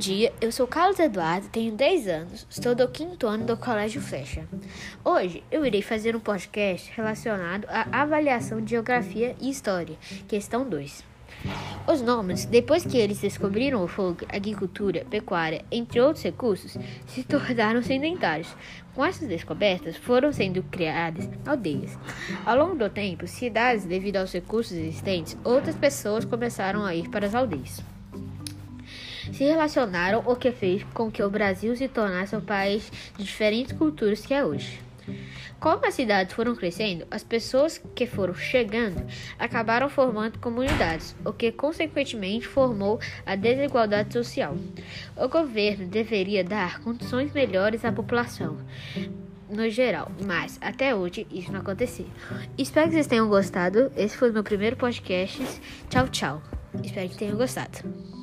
dia, eu sou Carlos Eduardo, tenho 10 anos, estou do quinto ano do Colégio Fecha. Hoje eu irei fazer um podcast relacionado à avaliação de Geografia e História, questão 2. Os nômades, depois que eles descobriram o fogo, agricultura, pecuária, entre outros recursos, se tornaram sedentários. Com essas descobertas, foram sendo criadas aldeias. Ao longo do tempo, cidades devido aos recursos existentes, outras pessoas começaram a ir para as aldeias se relacionaram, o que fez com que o Brasil se tornasse um país de diferentes culturas que é hoje. Como as cidades foram crescendo, as pessoas que foram chegando acabaram formando comunidades, o que consequentemente formou a desigualdade social. O governo deveria dar condições melhores à população no geral, mas até hoje isso não aconteceu. Espero que vocês tenham gostado. Esse foi o meu primeiro podcast. Tchau, tchau. Espero que tenham gostado.